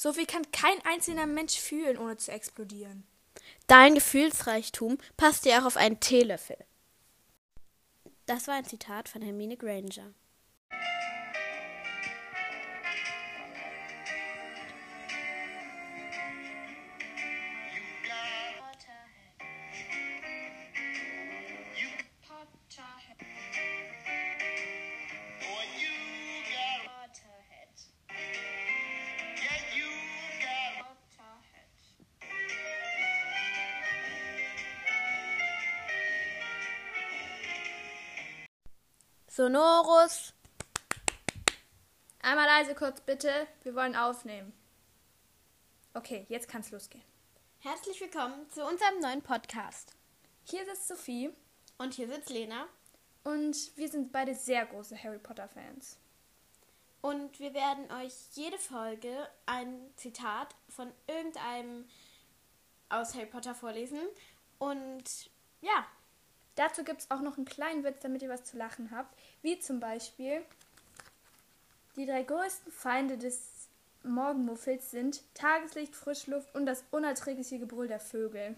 So viel kann kein einzelner Mensch fühlen, ohne zu explodieren. Dein Gefühlsreichtum passt dir auch auf einen Teelöffel. Das war ein Zitat von Hermine Granger. Sonorus. Einmal leise kurz bitte. Wir wollen aufnehmen. Okay, jetzt kann's losgehen. Herzlich willkommen zu unserem neuen Podcast. Hier sitzt Sophie. Und hier sitzt Lena. Und wir sind beide sehr große Harry Potter-Fans. Und wir werden euch jede Folge ein Zitat von irgendeinem aus Harry Potter vorlesen. Und ja, Dazu gibt es auch noch einen kleinen Witz, damit ihr was zu lachen habt. Wie zum Beispiel, die drei größten Feinde des Morgenmuffels sind Tageslicht, Frischluft und das unerträgliche Gebrüll der Vögel.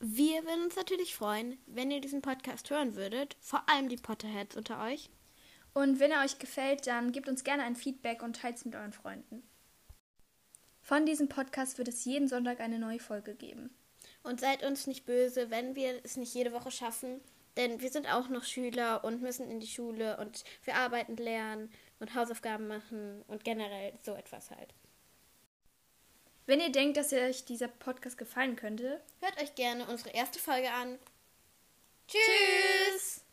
Wir würden uns natürlich freuen, wenn ihr diesen Podcast hören würdet, vor allem die Potterheads unter euch. Und wenn er euch gefällt, dann gebt uns gerne ein Feedback und teilt es mit euren Freunden. Von diesem Podcast wird es jeden Sonntag eine neue Folge geben. Und seid uns nicht böse, wenn wir es nicht jede Woche schaffen, denn wir sind auch noch Schüler und müssen in die Schule und wir arbeiten, lernen und Hausaufgaben machen und generell so etwas halt. Wenn ihr denkt, dass euch dieser Podcast gefallen könnte, hört euch gerne unsere erste Folge an. Tschüss! Tschüss.